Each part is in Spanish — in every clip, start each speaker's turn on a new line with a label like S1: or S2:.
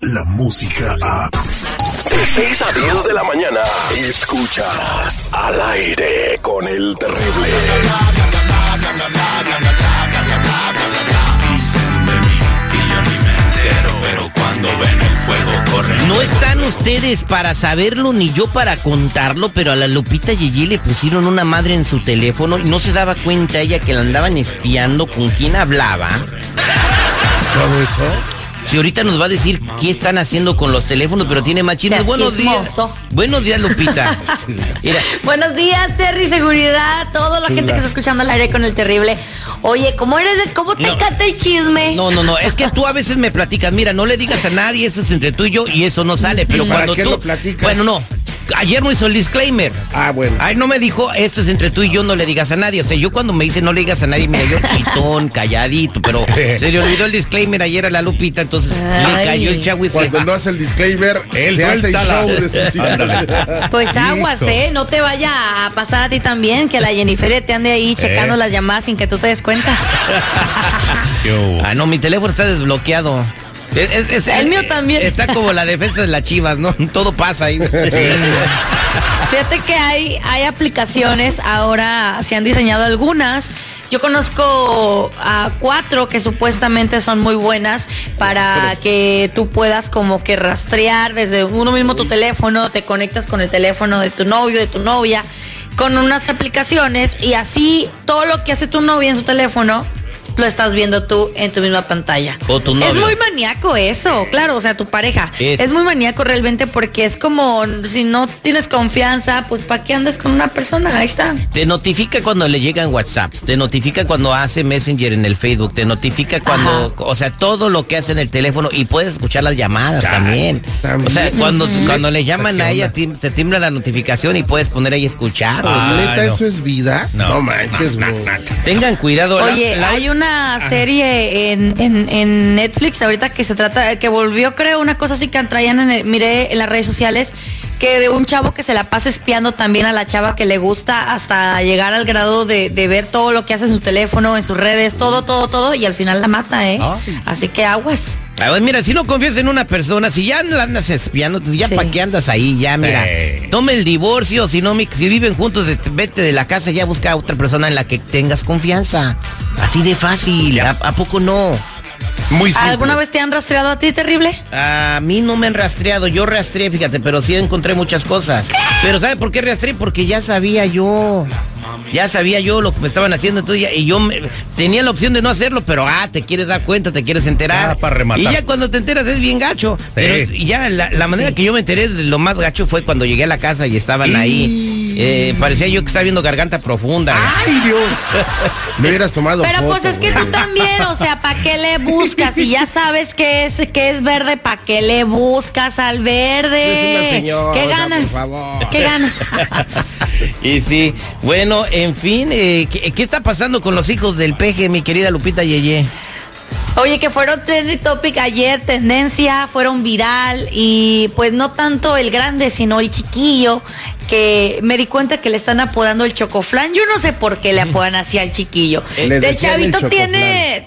S1: La música a.
S2: De 6 a 10 de la mañana. Escuchas al aire con el terrible.
S3: pero cuando ven el fuego corren.
S4: No están ustedes para saberlo ni yo para contarlo, pero a la Lupita Yeye le pusieron una madre en su teléfono y no se daba cuenta ella que la andaban espiando con quién hablaba.
S5: ¿Todo eso?
S4: Si ahorita nos va a decir qué están haciendo con los teléfonos, pero tiene machinas. Buenos días. Buenos días, Lupita.
S6: Mira. Buenos días, Terry, seguridad, toda la gente que está escuchando al aire con el terrible. Oye, ¿cómo eres de, cómo te encanta el chisme?
S4: No, no, no, es que tú a veces me platicas, mira, no le digas a nadie, eso es entre tú y yo y eso no sale, pero cuando
S5: qué
S4: tú
S5: lo platicas?
S4: Bueno, no. Ayer no hizo el disclaimer.
S5: Ah, bueno.
S4: Ay, no me dijo, esto es entre tú y yo, no le digas a nadie. O sea, yo cuando me dice no le digas a nadie, mira, yo quitón, calladito, pero se le olvidó el disclaimer ayer a la Lupita, entonces le cayó el chagüis.
S5: Cuando no hace el disclaimer, él se hace el show de sus.
S6: Pues aguas, ¿eh? No te vaya a pasar a ti también, que la Jennifer te ande ahí checando las llamadas sin que tú te des cuenta.
S4: ah, no, mi teléfono está desbloqueado. Es, es-
S6: El mío también.
S4: Está como la defensa de las chivas, ¿no? Todo pasa ahí.
S6: Fíjate que hay, hay aplicaciones, ahora se han diseñado algunas. Yo conozco a cuatro que supuestamente son muy buenas para que tú puedas como que rastrear desde uno mismo tu teléfono, te conectas con el teléfono de tu novio, de tu novia, con unas aplicaciones y así todo lo que hace tu novia en su teléfono lo estás viendo tú en tu misma pantalla.
S4: O tu
S6: Es muy maníaco eso, claro, o sea, tu pareja.
S4: Es-
S6: Es, muy maníaco realmente porque es como si no tienes confianza, pues ¿para qué andas con una persona? Ahí está.
S4: Te notifica cuando le llegan WhatsApps, te notifica cuando hace Messenger en el Facebook, te notifica cuando, o sea, todo lo que hace en el teléfono y puedes escuchar las llamadas también.
S5: también.
S4: O sea, cuando, cuando le llaman a ella, tim- te timbra la notificación y puedes poner ahí escuchar. o sea,
S5: ¿Neta
S3: no.
S5: eso es vida? No, manches, bro.
S4: Tengan cuidado. la-
S6: Oye,
S4: la-
S6: hay una serie en, en- en Netflix ahorita que se trata, que volvió creo una cosa así que traían en el- miré en las redes sociales, que de un chavo que se la pasa espiando también a la chava que le gusta hasta llegar al grado de, de ver todo lo que hace en su teléfono, en sus redes, todo, todo, todo, y al final la mata, ¿eh? Así que aguas.
S4: A ver, mira, si no confías en una persona, si ya la andas espiando, pues ya
S6: Sí.
S4: para qué andas ahí, ya mira,
S3: Sí.
S4: toma el divorcio, si no, mi- si viven juntos, vete de la casa, ya busca a otra persona en la que tengas confianza. Así de fácil, ¿a, a poco no?
S5: Muy simple.
S6: ¿Alguna vez te han rastreado a ti, terrible?
S4: A mí no me han rastreado, yo rastreé, fíjate, pero sí encontré muchas cosas. Pero ¿sabe por qué rastreé? Porque ya sabía yo. Ya sabía yo lo que me estaban haciendo, entonces ya- y yo me- tenía la opción de no hacerlo, pero ah, te quieres dar cuenta, te quieres enterar.
S3: Ah, para rematar.
S4: Y ya cuando te enteras es bien gacho. Pero y ya la, la manera que yo me enteré de lo más gacho fue cuando llegué a la casa y estaban ahí. Eh, parecía yo que estaba viendo garganta profunda.
S5: ¡Ay, Dios! Me hubieras tomado
S6: Pero pues es que
S5: güey.
S6: tú también, o sea, ¿para qué le buscas? Si ya sabes que es, que es verde, ¿para qué le buscas al verde?
S5: Es una señora,
S6: ¿Qué ganas?
S5: por favor.
S6: ¿Qué ganas?
S4: Y sí, bueno, en fin, eh, ¿qué, qué está pasando con los hijos del peje, mi querida Lupita Yeye?
S6: Oye, que fueron trending topic ayer, tendencia, fueron viral y pues no tanto el grande, sino el chiquillo, que me di cuenta que le están apodando el chocoflán. Yo no sé por qué le apodan así al chiquillo.
S5: Les
S6: el chavito tiene,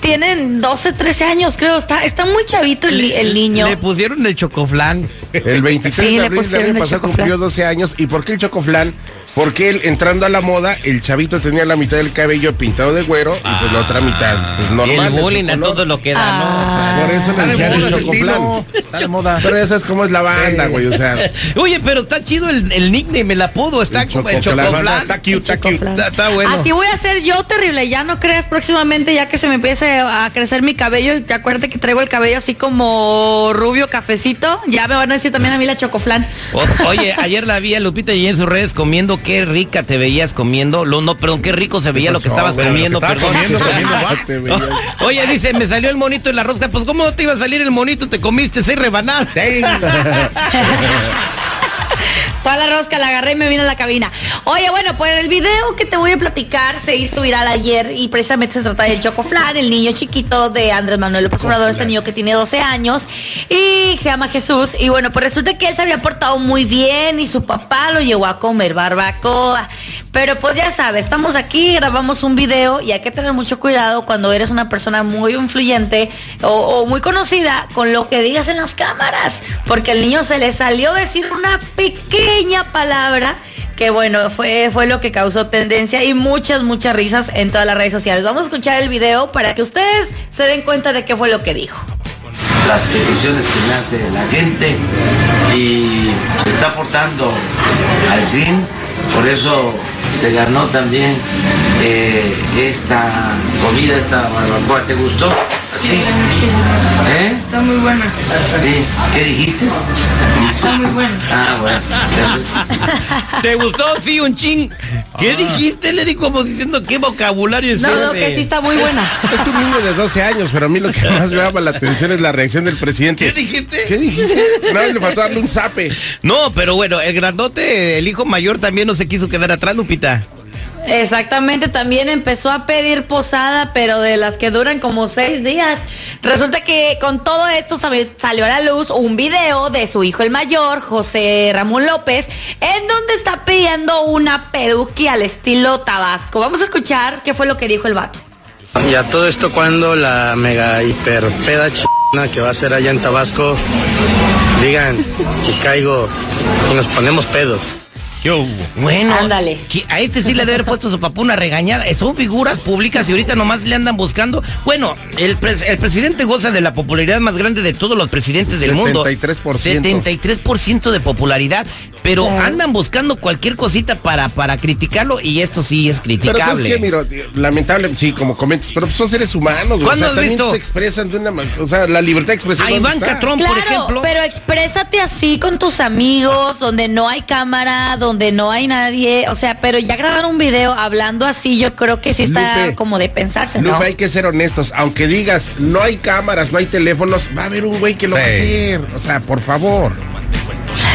S6: tienen 12, 13 años, creo. Está, está muy chavito el, el niño.
S4: Le pusieron el chocoflán.
S5: El 23
S6: Sí,
S5: de abril del año pasado cumplió 12 años. ¿Y por qué el chocoflán? Porque él, entrando a la moda, el chavito tenía la mitad del cabello pintado de güero y pues la otra mitad, pues
S4: Y
S5: normal.
S4: el bullying a todo lo que da,
S6: Ah.
S5: Por eso le
S3: de
S5: decían el chocoflán.
S3: Está de moda.
S5: Pero esa es como es la banda, güey, o sea.
S4: ¿no? Oye, pero está chido el, el nickname, el apodo, está
S5: El
S4: como el
S5: chocoflán. Está cute, está cute.
S4: Está, está bueno.
S6: Así voy a ser yo terrible, ya no creas próximamente ya que se me empiece a crecer mi cabello, y acuérdate que traigo el cabello así como rubio cafecito, ya me van a decir también a mí la chocoflán.
S4: O- oye, ayer la vi a Lupita y en sus redes comiendo, qué rica te veías comiendo. Lo, no, perdón, qué rico se veía lo que estabas
S5: güey? Lo que
S4: comiendo, perdón. Oye, dice, me salió el monito en la rosca. Pues, ¿cómo no te iba a salir el monito? Te comiste seis rebanadas.
S6: Toda la rosca la agarré y me vine a la cabina. Oye, bueno, pues el video que te voy a platicar se hizo viral ayer y precisamente se trata del Chocoflan, el niño chiquito de Andrés Manuel López Obrador, este niño que tiene 12 años y se llama Jesús. Y bueno, pues resulta que él se había portado muy bien y su papá lo llevó a comer barbacoa. Pero pues ya sabes, estamos aquí, grabamos un video y hay que tener mucho cuidado cuando eres una persona muy influyente o, o muy conocida con lo que digas en las cámaras. Porque al niño se le salió decir una pequeña palabra que bueno, fue, fue lo que causó tendencia y muchas, muchas risas en todas las redes sociales. Vamos a escuchar el video para que ustedes se den cuenta de qué fue lo que dijo.
S7: las peticiones que me hace la gente y se está portando al fin, por eso se ganó también eh, esta comida, esta barbacoa. ¿Te gustó? Sí. ¿Eh?
S8: Está muy buena.
S7: Sí. ¿Qué dijiste?
S8: Está muy buena.
S7: Ah, bueno.
S4: ¿Te gustó? Sí, un ching. ¿Qué dijiste? Le di como diciendo qué vocabulario es
S6: No, no, que sí está muy buena.
S5: Es un niño de 12 años, pero a mí lo que más me llama la atención es la reacción del presidente.
S4: ¿Qué dijiste?
S5: ¿Qué dijiste? No, le faltó darle un zape.
S4: No, pero bueno, el grandote, el hijo mayor también no se quiso quedar atrás, Lupita.
S6: Exactamente, también empezó a pedir posada, pero de las que duran como seis días. Resulta que con todo esto salió a la luz un video de su hijo el mayor, José Ramón López, en donde está pidiendo una peduqui al estilo Tabasco. Vamos a escuchar qué fue lo que dijo el vato.
S9: Y a todo esto cuando la mega hiper peda china que va a ser allá en Tabasco, digan que caigo y nos ponemos pedos.
S4: Bueno,
S6: Ándale.
S4: a este sí le debe haber puesto su papá una regañada. Eh, Son figuras públicas y ahorita nomás le andan buscando. Bueno, el, pres- el presidente goza de la popularidad más grande de todos los presidentes del mundo.
S5: 73%.
S4: 73% de popularidad. Pero
S6: Claro.
S4: andan buscando cualquier cosita para, para criticarlo y esto sí es
S5: Pero
S4: criticable.
S5: ¿sabes qué? Mira, tío, lamentable, sí, como comentas, pero pues son seres humanos. güey.
S4: ¿Cuándo
S5: o sea,
S4: has
S5: también
S4: visto?
S5: se expresan de una manera, o sea, la libertad de expresión.
S4: A
S5: ¿dónde
S4: Iván? Catrón, por
S6: Claro,
S4: ejemplo.
S6: pero exprésate así con tus amigos, donde no hay cámara, donde no hay nadie, o sea, pero ya grabar un video hablando así, yo creo que sí está
S5: Lupe,
S6: como de pensarse, ¿no?
S5: Lupe, hay que ser honestos. Aunque digas, no hay cámaras, no hay teléfonos, va a haber un güey que lo va a hacer. O sea, por favor.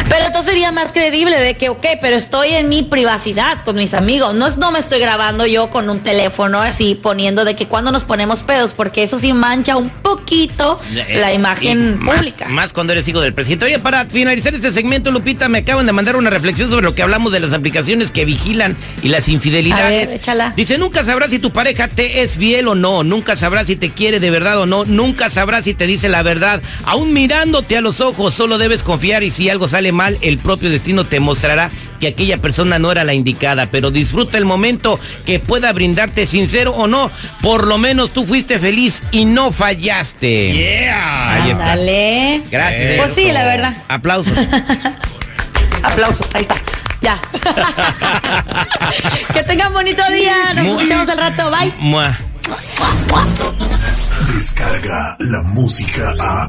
S6: Pero entonces sería más creíble de que, ok, pero estoy en mi privacidad con mis amigos. No, es- no me estoy grabando yo con un teléfono así poniendo de que cuando nos ponemos pedos, porque eso sí mancha un poquito
S4: Eh,
S6: la imagen
S4: más-
S6: pública.
S4: Más, cuando eres hijo del presidente. Oye, para finalizar este segmento, Lupita, me acaban de mandar una reflexión sobre lo que hablamos de las aplicaciones que vigilan y las infidelidades.
S6: A ver, échala.
S4: Dice, nunca sabrás si tu pareja te es fiel o no, nunca sabrás si te quiere de verdad o no, nunca sabrás si te dice la verdad. Aún mirándote a los ojos, solo debes confiar y si algo sale mal, el propio destino te mostrará que aquella persona no era la indicada, pero disfruta el momento que pueda brindarte sincero o no. Por lo menos tú fuiste feliz y no fallaste. Yeah. Ahí está.
S6: Ándale.
S4: Gracias.
S6: Pues sí, la verdad.
S4: Aplausos.
S6: Aplausos, ahí está. Ya. que tengan bonito día. Nos escuchamos al rato. Bye.
S4: Mua.
S1: Descarga la música a.